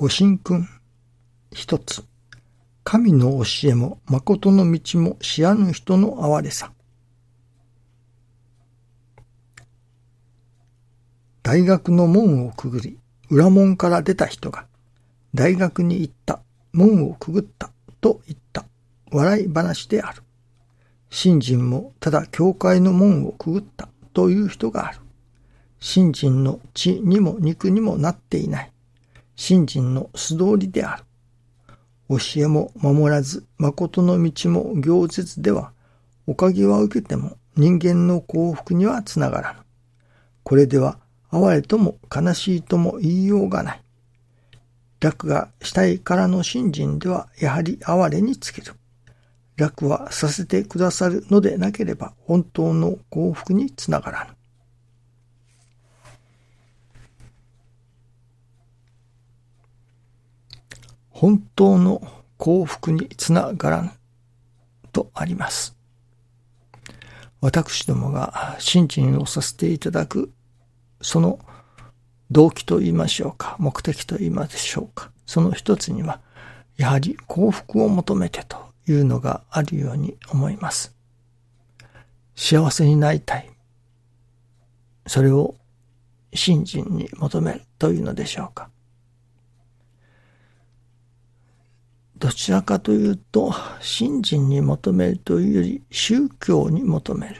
ご神君。一つ。神の教えも誠の道も知らぬ人の哀れさ。大学の門をくぐり、裏門から出た人が、大学に行った、門をくぐったと言った、笑い話である。信心もただ教会の門をくぐったという人がある。信心の血にも肉にもなっていない。信心の素通りである。教えも守らず、誠の道も行絶では、おかげは受けても人間の幸福にはつながらぬ。これでは、哀れとも悲しいとも言いようがない。楽がしたいからの信心では、やはり哀れにつける。楽はさせてくださるのでなければ、本当の幸福につながらぬ。本当の幸福につながらんとあります。私どもが信心をさせていただく、その動機と言いましょうか、目的と言いましょうか、その一つには、やはり幸福を求めてというのがあるように思います。幸せになりたい。それを信心に求めるというのでしょうか。どちらかというと、信心に求めるというより宗教に求める。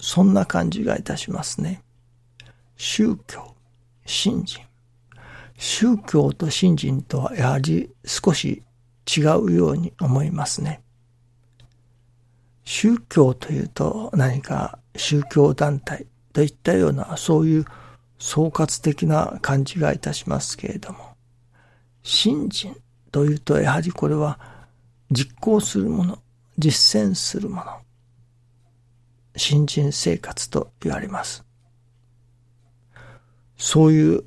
そんな感じがいたしますね。宗教、信心。宗教と信心とはやはり少し違うように思いますね。宗教というと何か宗教団体といったようなそういう総括的な感じがいたしますけれども、信心というと、やはりこれは実行するもの、実践するもの、信心生活と言われます。そういう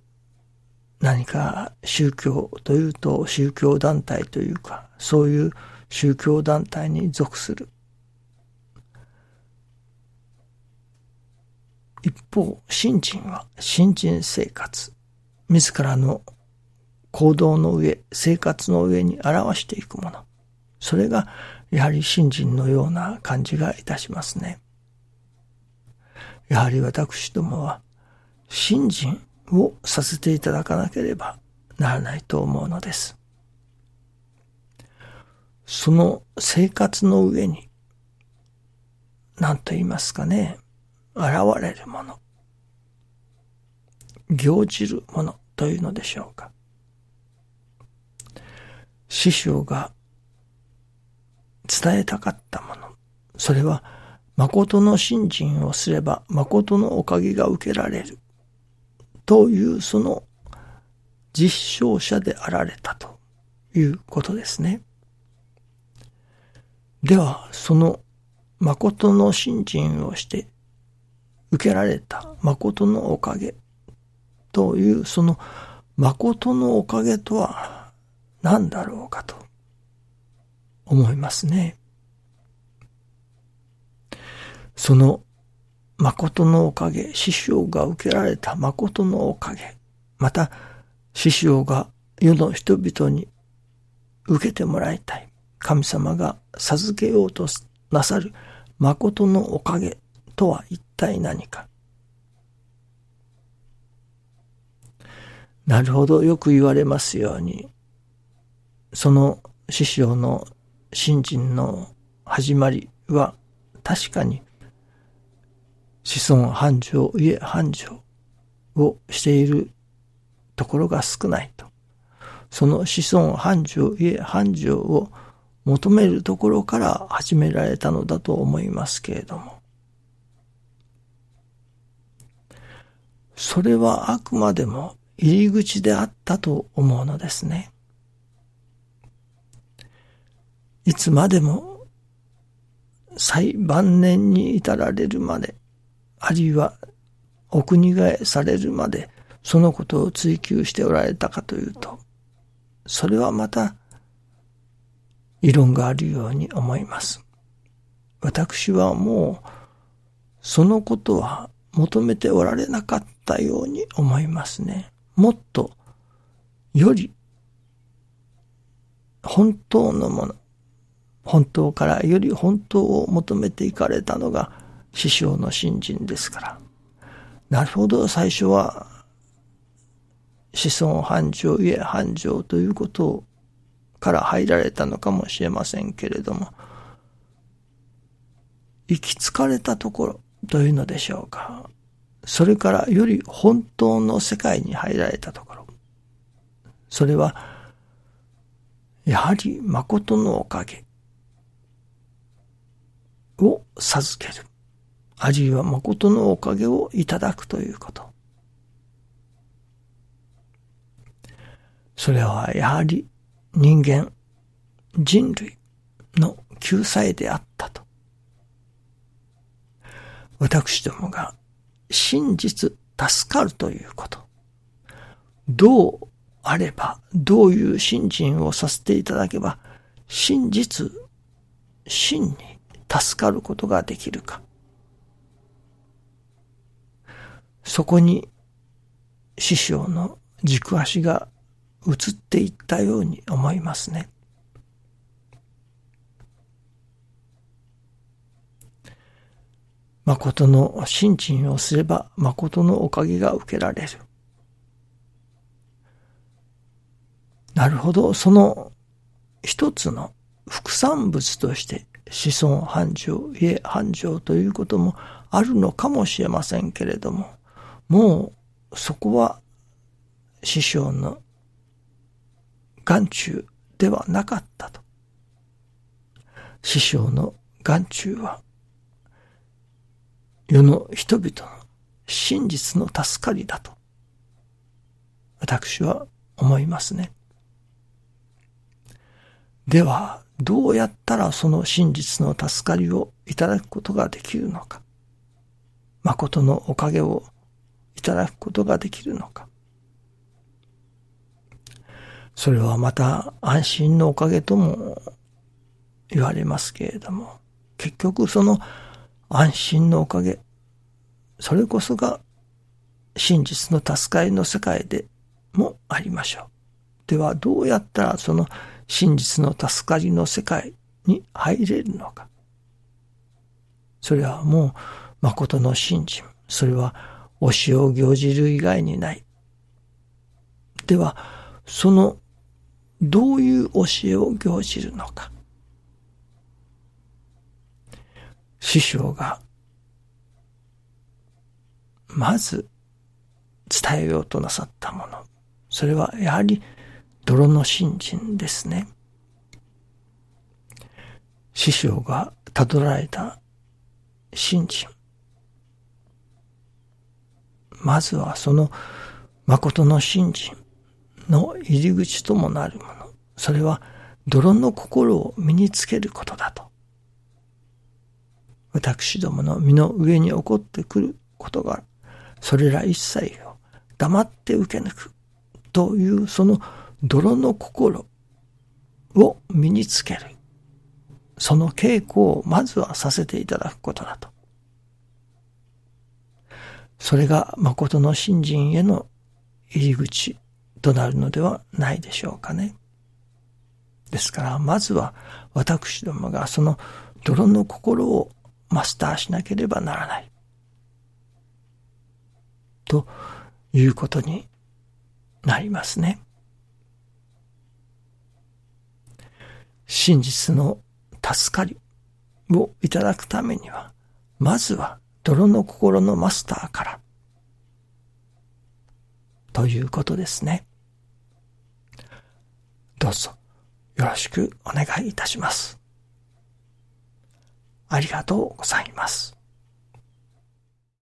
何か宗教というと宗教団体というか、そういう宗教団体に属する。一方、信心は信心生活、自らの行動の上、生活の上に表していくもの。それが、やはり信心のような感じがいたしますね。やはり私どもは、信心をさせていただかなければならないと思うのです。その生活の上に、何と言いますかね、現れるもの、行じるものというのでしょうか。師匠が伝えたかったもの。それは、誠の信心をすれば、誠のおかげが受けられる。という、その実証者であられたということですね。では、その誠の信心をして受けられた誠のおかげという、その誠のおかげとは何だろうかと思いますね。その誠のおかげ、師匠が受けられた誠のおかげ、また師匠が世の人々に受けてもらいたい。神様が授けようとなさる誠のおかげとは一体何か。なるほど、よく言われますように、その師匠の信心の始まりは確かに子孫繁盛、家繁盛をしているところが少ないと。その子孫繁盛、家繁盛を求めるところから始められたのだと思いますけれども。それはあくまでも入り口であったと思うのですね。いつまでも最晩年に至られるまで、あるいはお国替えされるまで、そのことを追求しておられたかというと、それはまた、異論があるように思います。私はもう、そのことは求めておられなかったように思いますね。もっと、より、本当のもの、本当からより本当を求めていかれたのが師匠の信心ですから。なるほど、最初は、子孫繁盛、家繁盛ということから入られたのかもしれませんけれども、行き着かれたところというのでしょうか。それからより本当の世界に入られたところ。それは、やはり誠のおかげ授ける。あるいは誠のおかげをいただくということ。それはやはり人間、人類の救済であったと。私どもが真実助かるということ。どうあれば、どういう信心をさせていただけば、真実、真に助かることができるか。そこに師匠の軸足が移っていったように思いますね。誠の信心をすれば誠のおかげが受けられる。なるほど、その一つの副産物として子孫繁盛、家繁盛ということもあるのかもしれませんけれども、もうそこは師匠の眼中ではなかったと。師匠の眼中は世の人々の真実の助かりだと、私は思いますね。では、どうやったらその真実の助かりをいただくことができるのか。誠のおかげをいただくことができるのか。それはまた安心のおかげとも言われますけれども、結局その安心のおかげ、それこそが真実の助かりの世界でもありましょう。ではどうやったらその真実の助かりの世界に入れるのか。それはもう誠の信心。それは教えを行じる以外にない。では、そのどういう教えを行じるのか。師匠が、まず伝えようとなさったもの。それはやはり泥の信心ですね。師匠が悟られた信心。まずはその誠の信心の入り口ともなるもの。それは泥の心を身につけることだと。私どもの身の上に起こってくることが、それら一切を黙って受け抜くというその泥の心を身につける。その稽古をまずはさせていただくことだと。それが誠の信心への入り口となるのではないでしょうかね。ですから、まずは私どもがその泥の心をマスターしなければならない。ということになりますね。真実の助かりをいただくためには、まずは泥の心のマスターから、ということですね。どうぞよろしくお願いいたします。ありがとうございます。